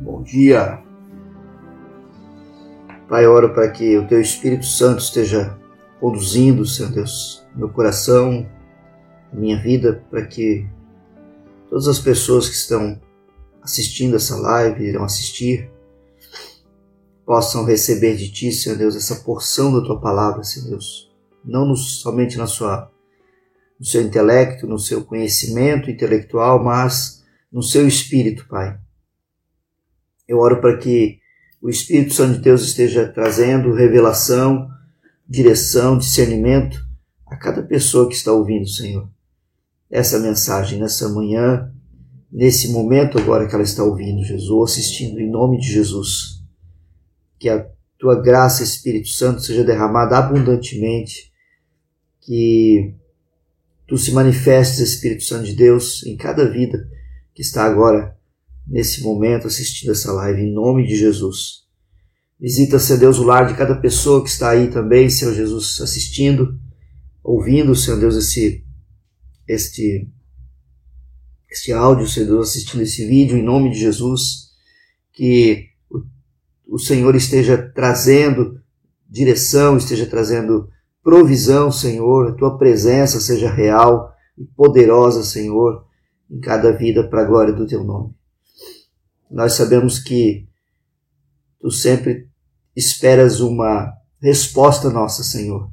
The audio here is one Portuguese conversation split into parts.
Bom dia. Pai, oro para que o Teu Espírito Santo esteja conduzindo, Senhor Deus, meu coração, minha vida, para que todas as pessoas que estão assistindo essa live, irão assistir, possam receber de Ti, Senhor Deus, essa porção da Tua palavra, Senhor Deus. Não somente na sua, no seu intelecto, no seu conhecimento intelectual, mas no seu espírito, Pai. Eu oro para que o Espírito Santo de Deus esteja trazendo revelação, direção, discernimento a cada pessoa que está ouvindo, Senhor. Essa mensagem nessa manhã, nesse momento agora que ela está ouvindo, Jesus, assistindo, em nome de Jesus. Que a tua graça, Espírito Santo, seja derramada abundantemente, que tu se manifestes, Espírito Santo de Deus, em cada vida que está agora, nesse momento, assistindo essa live, em nome de Jesus. Visita, Senhor Deus, o lar de cada pessoa que está aí também, Senhor Jesus, assistindo, ouvindo, Senhor Deus, esse, este, este áudio, Senhor Deus, assistindo esse vídeo, em nome de Jesus, que o, o Senhor esteja trazendo direção, esteja trazendo provisão, Senhor, a tua presença seja real e poderosa, Senhor, em cada vida para a glória do teu nome. Nós sabemos que tu sempre esperas uma resposta nossa, Senhor.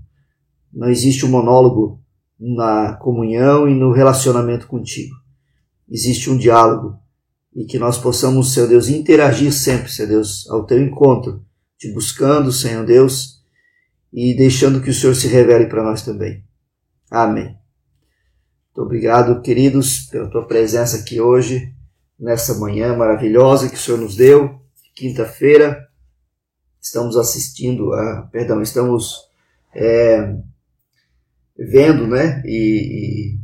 Não existe um monólogo na comunhão e no relacionamento contigo. Existe um diálogo e que nós possamos, Senhor Deus, interagir sempre, Senhor Deus, ao teu encontro, te buscando, Senhor Deus, e deixando que o Senhor se revele para nós também. Amém. Muito obrigado, queridos, pela tua presença aqui hoje, nessa manhã maravilhosa que o Senhor nos deu, quinta-feira estamos assistindo, a, perdão, estamos é, vendo, né, e, e,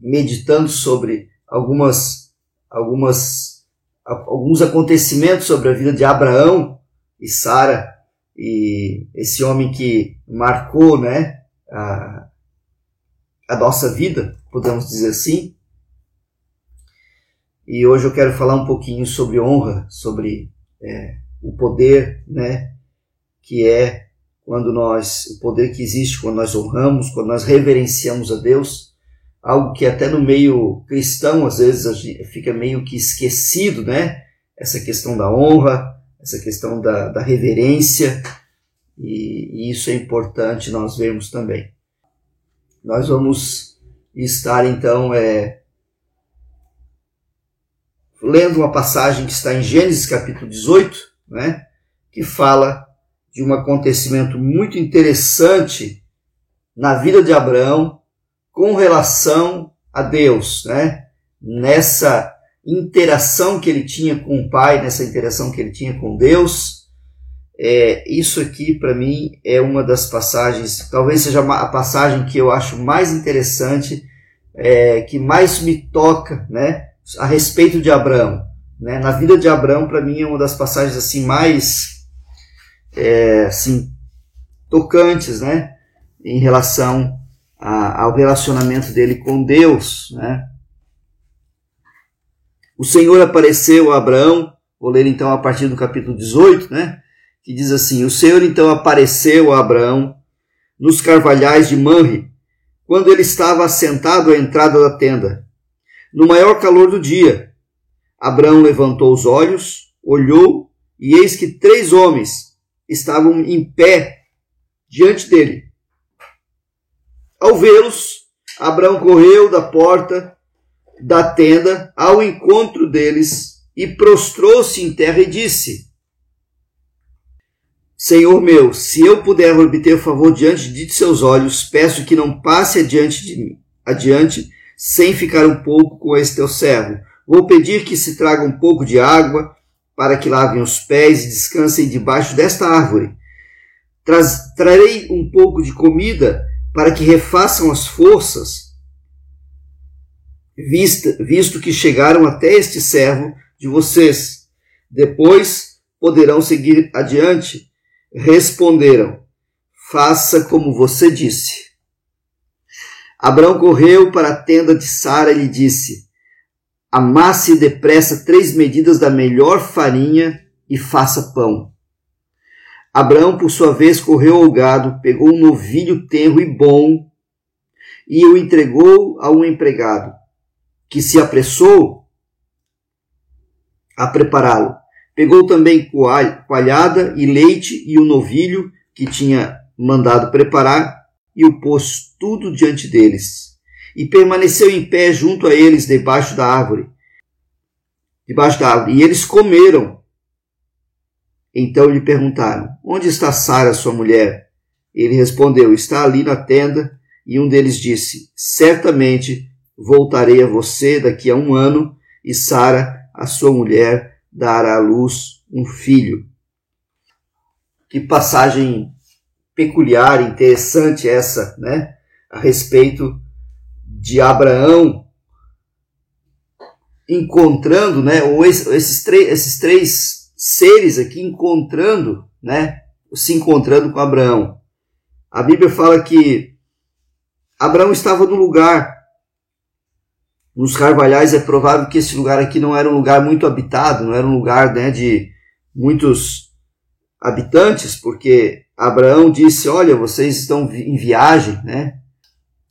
meditando sobre algumas, algumas, alguns acontecimentos sobre a vida de Abraão e Sara e esse homem que marcou, né, a, a nossa vida, podemos dizer assim. E hoje eu quero falar um pouquinho sobre honra, sobre é, o poder, né, que é quando nós, o poder que existe quando nós honramos, quando nós reverenciamos a Deus, algo que até no meio cristão às vezes fica meio que esquecido, né? Essa questão da honra, essa questão da, da reverência, e, e isso é importante nós vermos também. Nós vamos estar então é, lendo uma passagem que está em Gênesis capítulo 18, né, que fala de um acontecimento muito interessante na vida de Abraão com relação a Deus, né? Nessa interação que ele tinha com o Pai, nessa interação que ele tinha com Deus. É, isso aqui, para mim, é uma das passagens, talvez seja a passagem que eu acho mais interessante, é, que mais me toca, né? A respeito de Abraão. Né? Na vida de Abraão, para mim, é uma das passagens assim mais é, assim, tocantes né? em relação a, ao relacionamento dele com Deus. Né? O Senhor apareceu a Abraão, vou ler então a partir do capítulo 18, né? que diz assim: O Senhor então apareceu a Abraão nos carvalhais de Manre, quando ele estava assentado à entrada da tenda, no maior calor do dia. Abraão levantou os olhos, olhou, e eis que três homens estavam em pé diante dele. Ao vê-los, Abraão correu da porta da tenda ao encontro deles e prostrou-se em terra e disse: Senhor meu, se eu puder obter favor diante de seus olhos, peço que não passe adiante de mim, adiante, sem ficar um pouco com este teu servo Vou pedir que se traga um pouco de água para que lavem os pés e descansem debaixo desta árvore. Traz, trarei um pouco de comida para que refaçam as forças, vista, visto que chegaram até este servo de vocês. Depois poderão seguir adiante. Responderam: Faça como você disse. Abraão correu para a tenda de Sara e lhe disse: Amasse depressa três medidas da melhor farinha e faça pão. Abraão, por sua vez, correu ao gado, pegou um novilho tenro e bom e o entregou a um empregado, que se apressou a prepará-lo. Pegou também coalhada e leite e o novilho que tinha mandado preparar e o pôs tudo diante deles. E permaneceu em pé junto a eles debaixo da árvore. Debaixo da árvore. E eles comeram. Então lhe perguntaram: Onde está Sara, sua mulher? Ele respondeu: Está ali na tenda. E um deles disse: Certamente voltarei a você daqui a um ano, e Sara, a sua mulher, dará à luz um filho. Que passagem peculiar, interessante essa, né? A respeito de Abraão encontrando, né? Ou esses, três, esses três seres aqui encontrando, né? Se encontrando com Abraão. A Bíblia fala que Abraão estava no lugar, nos carvalhais. É provável que esse lugar aqui não era um lugar muito habitado, não era um lugar né, de muitos habitantes, porque Abraão disse: Olha, vocês estão em viagem, né?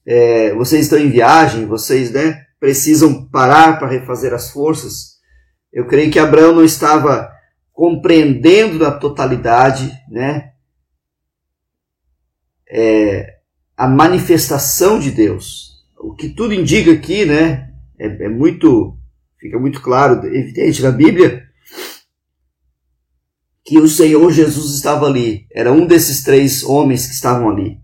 É, vocês estão em viagem, vocês né, precisam parar para refazer as forças. Eu creio que Abraão não estava compreendendo na totalidade né, é, a manifestação de Deus. O que tudo indica aqui né, é, é muito, fica muito claro, evidente na Bíblia, que o Senhor Jesus estava ali. Era um desses três homens que estavam ali.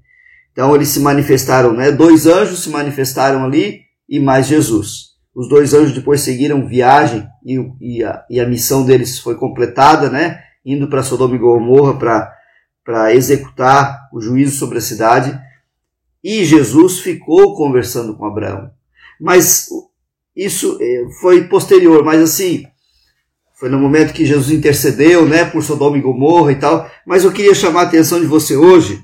Então eles se manifestaram, né? Dois anjos se manifestaram ali e mais Jesus. Os dois anjos depois seguiram viagem e, e, a, e a missão deles foi completada, né? Indo para Sodoma e Gomorra para executar o juízo sobre a cidade. E Jesus ficou conversando com Abraão. Mas isso eh, foi posterior, mas assim, foi no momento que Jesus intercedeu, né, por Sodoma e Gomorra e tal. Mas eu queria chamar a atenção de você hoje,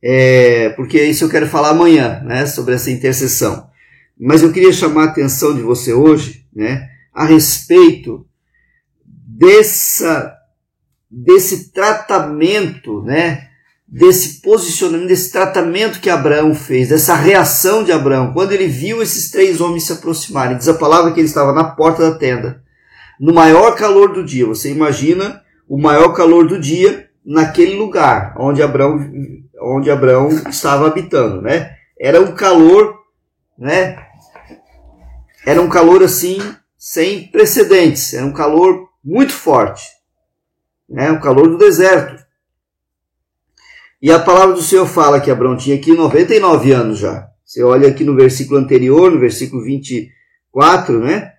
é, porque isso eu quero falar amanhã, né, sobre essa intercessão. Mas eu queria chamar a atenção de você hoje, né, a respeito dessa, desse tratamento, né, desse posicionamento, desse tratamento que Abraão fez, dessa reação de Abraão, quando ele viu esses três homens se aproximarem. Diz a palavra que ele estava na porta da tenda, no maior calor do dia. Você imagina o maior calor do dia naquele lugar onde Abraão, onde Abraão estava habitando, né? Era um calor, né? Era um calor assim sem precedentes, era um calor muito forte, né? Um calor do deserto. E a palavra do Senhor fala que Abraão tinha aqui 99 anos já. Você olha aqui no versículo anterior, no versículo 24, né?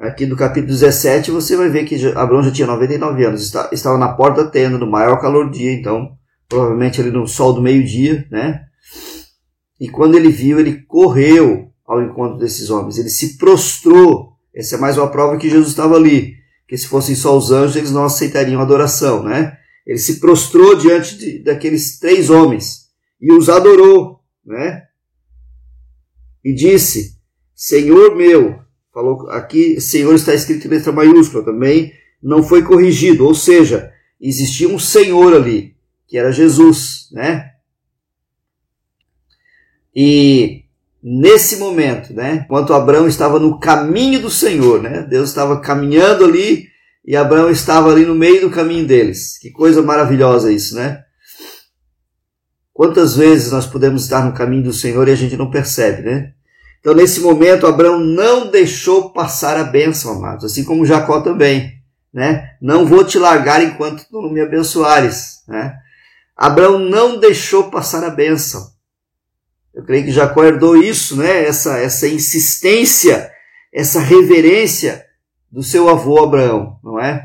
Aqui do capítulo 17, você vai ver que Abraão já tinha 99 anos. Estava na porta da tenda, no maior calor do dia, então, provavelmente ali no sol do meio-dia, né? E quando ele viu, ele correu ao encontro desses homens. Ele se prostrou. Essa é mais uma prova que Jesus estava ali. Que se fossem só os anjos, eles não aceitariam adoração, né? Ele se prostrou diante de, daqueles três homens e os adorou, né? E disse: Senhor meu, falou aqui, Senhor está escrito em letra maiúscula também, não foi corrigido, ou seja, existia um Senhor ali, que era Jesus, né? E nesse momento, né, enquanto Abraão estava no caminho do Senhor, né, Deus estava caminhando ali e Abraão estava ali no meio do caminho deles. Que coisa maravilhosa isso, né? Quantas vezes nós podemos estar no caminho do Senhor e a gente não percebe, né? Então, nesse momento, Abraão não deixou passar a bênção, amados, assim como Jacó também, né? Não vou te largar enquanto tu não me abençoares, né? Abraão não deixou passar a bênção. Eu creio que Jacó herdou isso, né? Essa, essa insistência, essa reverência do seu avô Abraão, não é?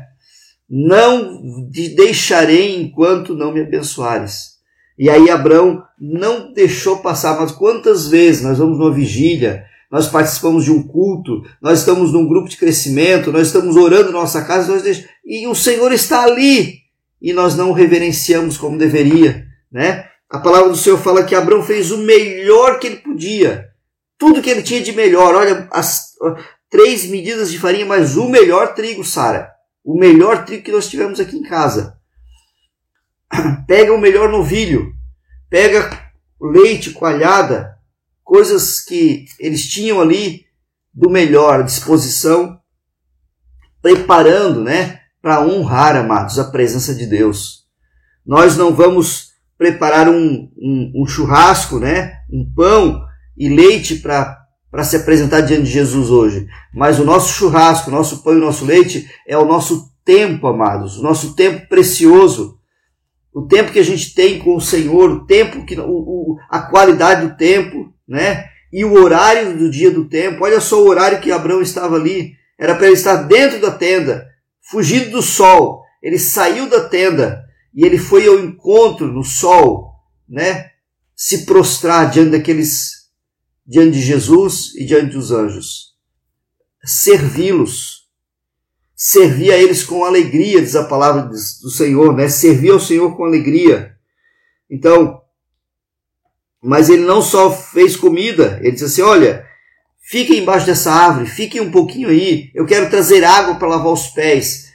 Não te deixarei enquanto não me abençoares. E aí Abraão não deixou passar, mas quantas vezes nós vamos numa vigília, nós participamos de um culto, nós estamos num grupo de crescimento, nós estamos orando na nossa casa, nós deixamos, e o Senhor está ali, e nós não o reverenciamos como deveria, né? a palavra do Senhor fala que Abraão fez o melhor que ele podia. Tudo que ele tinha de melhor. Olha, as três medidas de farinha, mas o melhor trigo, Sara. O melhor trigo que nós tivemos aqui em casa. Pega o melhor novilho. Pega leite, coalhada, coisas que eles tinham ali do melhor à disposição, preparando, né, para honrar, amados, a presença de Deus. Nós não vamos preparar um, um, um churrasco, né, um pão e leite para para se apresentar diante de Jesus hoje. Mas o nosso churrasco, o nosso pão e o nosso leite é o nosso tempo, amados, o nosso tempo precioso o tempo que a gente tem com o Senhor, o tempo que o, o, a qualidade do tempo, né? E o horário do dia do tempo. Olha só o horário que Abraão estava ali. Era para ele estar dentro da tenda, fugindo do sol. Ele saiu da tenda e ele foi ao encontro no sol, né? Se prostrar diante daqueles, diante de Jesus e diante dos anjos, servi-los servir a eles com alegria, diz a palavra do Senhor, né? Servir ao Senhor com alegria. Então, mas ele não só fez comida, ele disse assim: olha, fiquem embaixo dessa árvore, fiquem um pouquinho aí, eu quero trazer água para lavar os pés.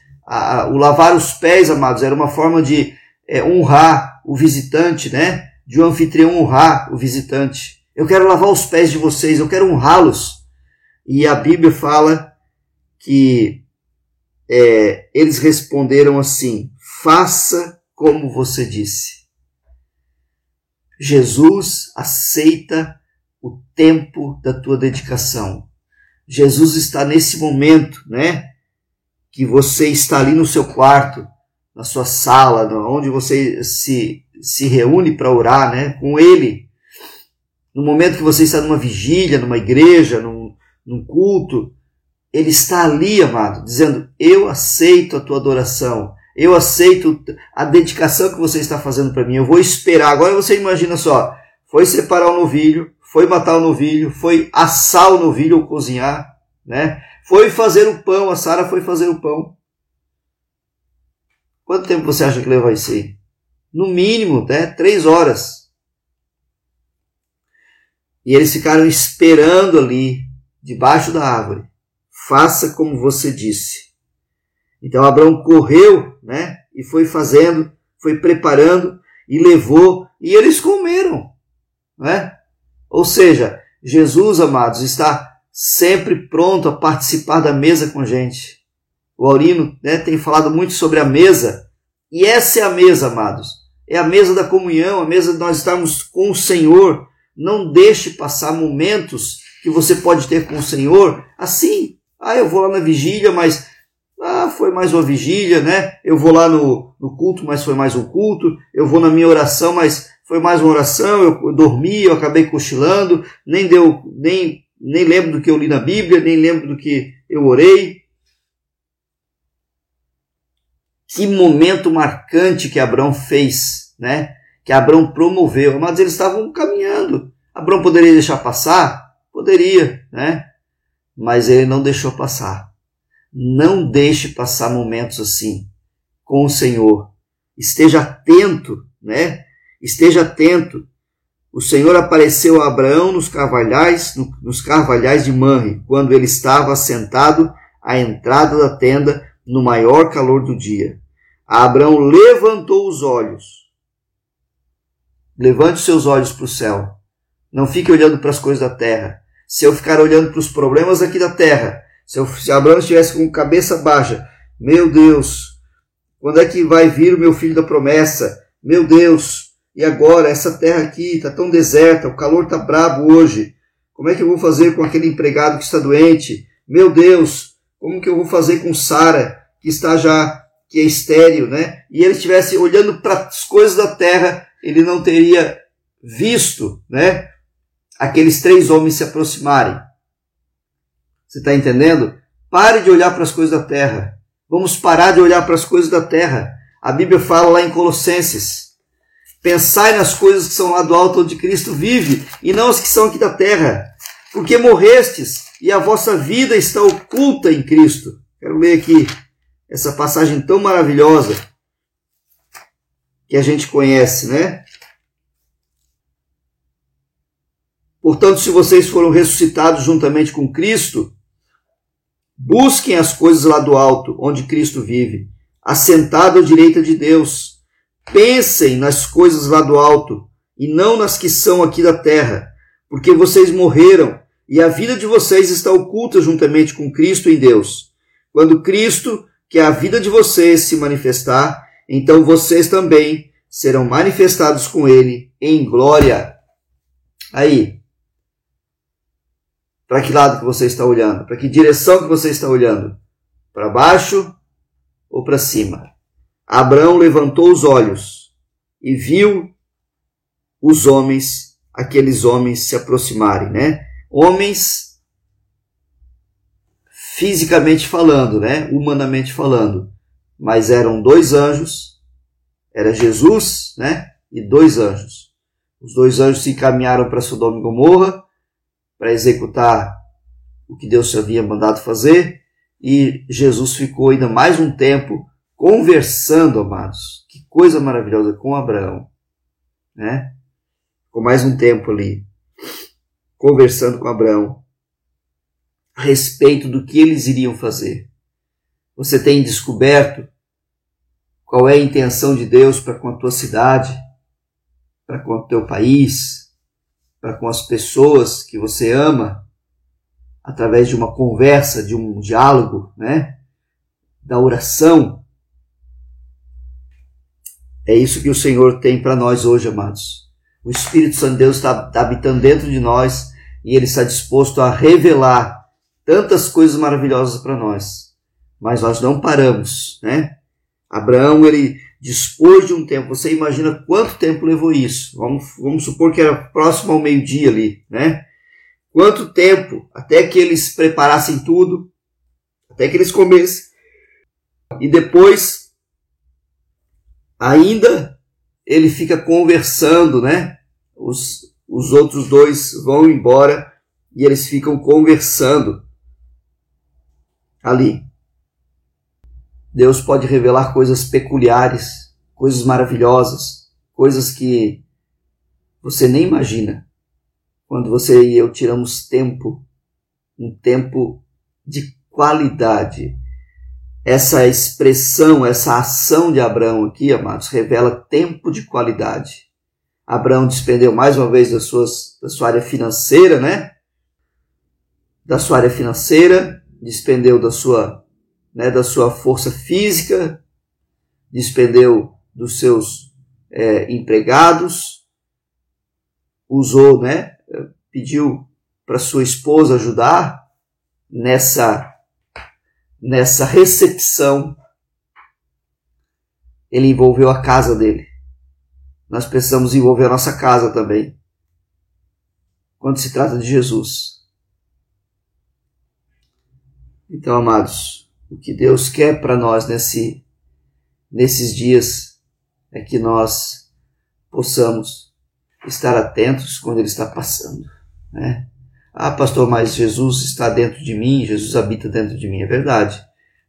o lavar os pés, amados, era uma forma de é, honrar o visitante, né? De um anfitrião honrar o visitante. Eu quero lavar os pés de vocês, eu quero honrá-los. E a Bíblia fala que é, eles responderam assim: faça como você disse. Jesus aceita o tempo da tua dedicação. Jesus está nesse momento, né? Que você está ali no seu quarto, na sua sala, onde você se, se reúne para orar, né? Com Ele. No momento que você está numa vigília, numa igreja, num, num culto, ele está ali, amado, dizendo: Eu aceito a tua adoração, eu aceito a dedicação que você está fazendo para mim, eu vou esperar. Agora você imagina só: foi separar o novilho, foi matar o novilho, foi assar o novilho ou cozinhar, né? Foi fazer o pão, a Sara foi fazer o pão. Quanto tempo você acha que leva isso aí? No mínimo, né? Três horas. E eles ficaram esperando ali, debaixo da árvore faça como você disse. Então Abraão correu, né, e foi fazendo, foi preparando e levou e eles comeram, né? Ou seja, Jesus, amados, está sempre pronto a participar da mesa com a gente. O Aurino né, tem falado muito sobre a mesa, e essa é a mesa, amados. É a mesa da comunhão, a mesa de nós estarmos com o Senhor. Não deixe passar momentos que você pode ter com o Senhor assim, ah, eu vou lá na vigília, mas ah, foi mais uma vigília, né? Eu vou lá no, no culto, mas foi mais um culto. Eu vou na minha oração, mas foi mais uma oração. Eu dormi, eu acabei cochilando, nem deu, nem nem lembro do que eu li na Bíblia, nem lembro do que eu orei. Que momento marcante que Abraão fez, né? Que Abraão promoveu. Mas eles estavam caminhando. Abraão poderia deixar passar? Poderia, né? mas ele não deixou passar. Não deixe passar momentos assim com o Senhor. Esteja atento, né? Esteja atento. O Senhor apareceu a Abraão nos carvalhais, nos carvalhais de Manre, quando ele estava assentado à entrada da tenda no maior calor do dia. Abraão levantou os olhos. Levante seus olhos para o céu. Não fique olhando para as coisas da terra se eu ficar olhando para os problemas aqui da terra, se, eu, se Abraão estivesse com cabeça baixa, meu Deus, quando é que vai vir o meu filho da promessa? Meu Deus, e agora essa terra aqui está tão deserta, o calor está brabo hoje. Como é que eu vou fazer com aquele empregado que está doente? Meu Deus, como que eu vou fazer com Sara, que está já, que é estéril, né? E ele estivesse olhando para as coisas da terra, ele não teria visto, né? aqueles três homens se aproximarem. Você está entendendo? Pare de olhar para as coisas da terra. Vamos parar de olhar para as coisas da terra. A Bíblia fala lá em Colossenses: Pensai nas coisas que são lá do alto onde Cristo vive, e não as que são aqui da terra. Porque morrestes e a vossa vida está oculta em Cristo. Quero ler aqui essa passagem tão maravilhosa que a gente conhece, né? Portanto, se vocês foram ressuscitados juntamente com Cristo, busquem as coisas lá do alto, onde Cristo vive, assentado à direita de Deus. Pensem nas coisas lá do alto e não nas que são aqui da terra, porque vocês morreram e a vida de vocês está oculta juntamente com Cristo em Deus. Quando Cristo, que é a vida de vocês, se manifestar, então vocês também serão manifestados com Ele em glória. Aí, para que lado que você está olhando? Para que direção que você está olhando? Para baixo ou para cima? Abraão levantou os olhos e viu os homens, aqueles homens se aproximarem, né? Homens fisicamente falando, né? Humanamente falando, mas eram dois anjos, era Jesus, né? E dois anjos. Os dois anjos se encaminharam para Sodoma e Gomorra para executar o que Deus havia mandado fazer, e Jesus ficou ainda mais um tempo conversando, amados. Que coisa maravilhosa com Abraão, né? Ficou mais um tempo ali conversando com Abraão a respeito do que eles iriam fazer. Você tem descoberto qual é a intenção de Deus para com a tua cidade, para com o teu país, para com as pessoas que você ama, através de uma conversa, de um diálogo, né? Da oração. É isso que o Senhor tem para nós hoje, amados. O Espírito Santo de Deus está tá habitando dentro de nós e ele está disposto a revelar tantas coisas maravilhosas para nós. Mas nós não paramos, né? Abraão, ele dispôs de um tempo. Você imagina quanto tempo levou isso? Vamos, vamos supor que era próximo ao meio-dia ali, né? Quanto tempo até que eles preparassem tudo, até que eles comessem. E depois, ainda, ele fica conversando, né? Os, os outros dois vão embora e eles ficam conversando ali. Deus pode revelar coisas peculiares, coisas maravilhosas, coisas que você nem imagina. Quando você e eu tiramos tempo, um tempo de qualidade. Essa expressão, essa ação de Abraão aqui, amados, revela tempo de qualidade. Abraão despendeu mais uma vez das suas, da sua área financeira, né? Da sua área financeira, despendeu da sua né, da sua força física, despendeu dos seus é, empregados, usou, né, pediu para sua esposa ajudar nessa nessa recepção. Ele envolveu a casa dele. Nós precisamos envolver a nossa casa também. Quando se trata de Jesus. Então, amados, o que Deus quer para nós nesse, nesses dias é que nós possamos estar atentos quando Ele está passando. Né? Ah, pastor, mas Jesus está dentro de mim, Jesus habita dentro de mim, é verdade.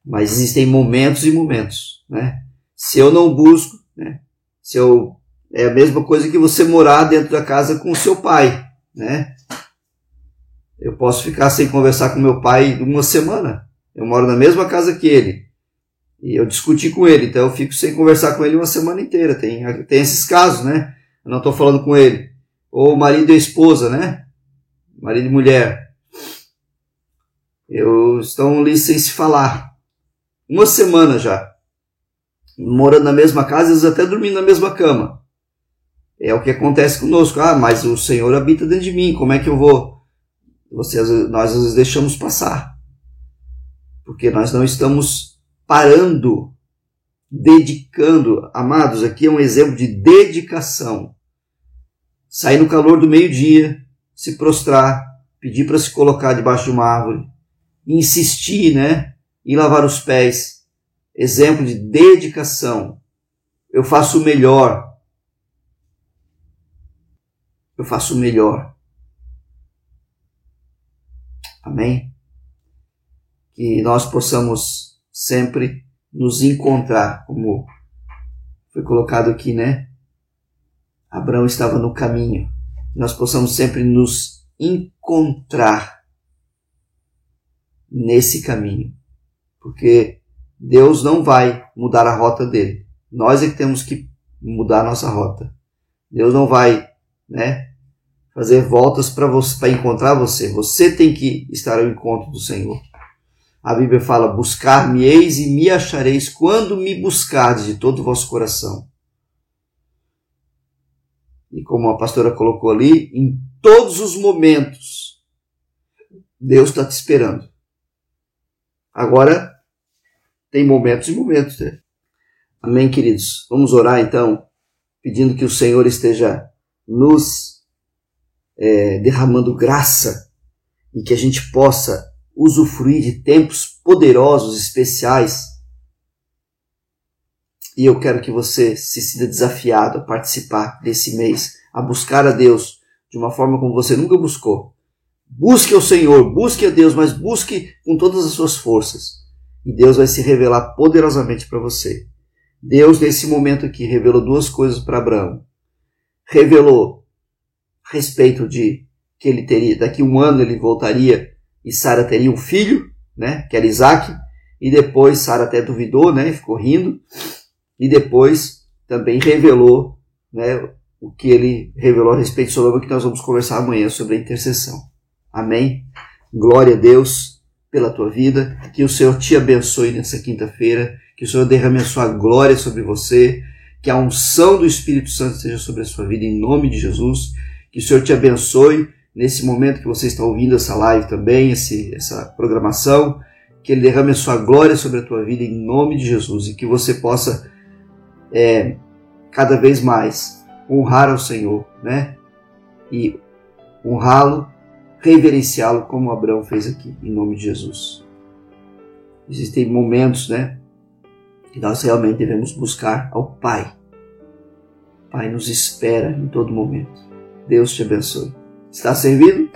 Mas existem momentos e momentos. Né? Se eu não busco, né? se eu é a mesma coisa que você morar dentro da casa com o seu pai, né? Eu posso ficar sem conversar com meu pai uma semana, eu moro na mesma casa que ele. E eu discuti com ele, então eu fico sem conversar com ele uma semana inteira. Tem, tem esses casos, né? Eu não estou falando com ele. Ou marido e esposa, né? Marido e mulher. Eu estão ali sem se falar. Uma semana já. Morando na mesma casa, vezes até dormindo na mesma cama. É o que acontece conosco. Ah, mas o Senhor habita dentro de mim. Como é que eu vou? Nós às vezes deixamos passar porque nós não estamos parando, dedicando. Amados, aqui é um exemplo de dedicação. Sair no calor do meio-dia, se prostrar, pedir para se colocar debaixo de uma árvore, insistir, né? E lavar os pés. Exemplo de dedicação. Eu faço o melhor. Eu faço o melhor. Amém? Que nós possamos sempre nos encontrar, como foi colocado aqui, né? Abraão estava no caminho. Nós possamos sempre nos encontrar nesse caminho. Porque Deus não vai mudar a rota dele. Nós é que temos que mudar a nossa rota. Deus não vai, né, fazer voltas para encontrar você. Você tem que estar ao encontro do Senhor. A Bíblia fala: "Buscar-me-eis e me achareis quando me buscardes de todo o vosso coração". E como a pastora colocou ali, em todos os momentos, Deus está te esperando. Agora, tem momentos e momentos. Né? Amém, queridos? Vamos orar então, pedindo que o Senhor esteja nos é, derramando graça e que a gente possa usufruir de tempos poderosos, especiais. E eu quero que você se sinta desafiado a participar desse mês, a buscar a Deus de uma forma como você nunca buscou. Busque o Senhor, busque a Deus, mas busque com todas as suas forças. E Deus vai se revelar poderosamente para você. Deus, nesse momento aqui, revelou duas coisas para Abraão. Revelou respeito de que ele teria, daqui a um ano ele voltaria e Sara teria um filho, né, que era Isaac, e depois Sara até duvidou, né, ficou rindo, e depois também revelou, né, o que ele revelou a respeito de Salomão, que nós vamos conversar amanhã sobre a intercessão. Amém? Glória a Deus pela tua vida, que o Senhor te abençoe nessa quinta-feira, que o Senhor derrame a sua glória sobre você, que a unção do Espírito Santo esteja sobre a sua vida em nome de Jesus, que o Senhor te abençoe nesse momento que você está ouvindo essa live também, esse, essa programação, que Ele derrame a sua glória sobre a tua vida em nome de Jesus e que você possa é, cada vez mais honrar ao Senhor, né? E honrá-lo, reverenciá-lo como Abraão fez aqui, em nome de Jesus. Existem momentos, né? Que nós realmente devemos buscar ao Pai. O Pai nos espera em todo momento. Deus te abençoe. Está servido?